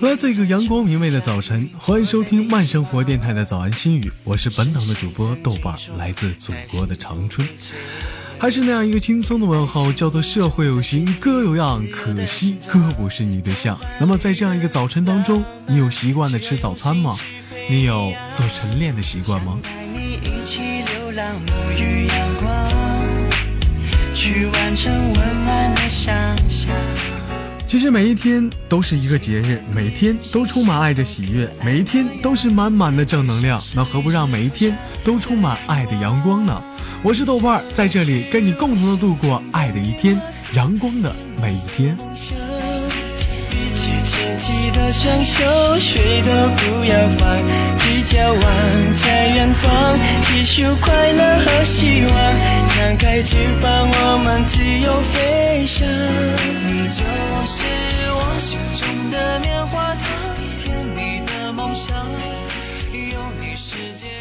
来自一个阳光明媚的早晨，欢迎收听慢生活电台的早安心语，我是本档的主播豆瓣，来自祖国的长春，还是那样一个轻松的问候，叫做社会有型哥有样，可惜哥不是你对象。那么在这样一个早晨当中，你有习惯的吃早餐吗？你有做晨练的习惯吗？带你一起流浪沐浴阳光其实每一天都是一个节日，每天都充满爱着喜悦，每一天都是满满的正能量。那何不让每一天都充满爱的阳光呢？我是豆瓣，在这里跟你共同的度过爱的一天，阳光的每一天。一起牵起的双手，谁都不要放，聚焦望在远方，细数快乐和希望，敞开翅膀世界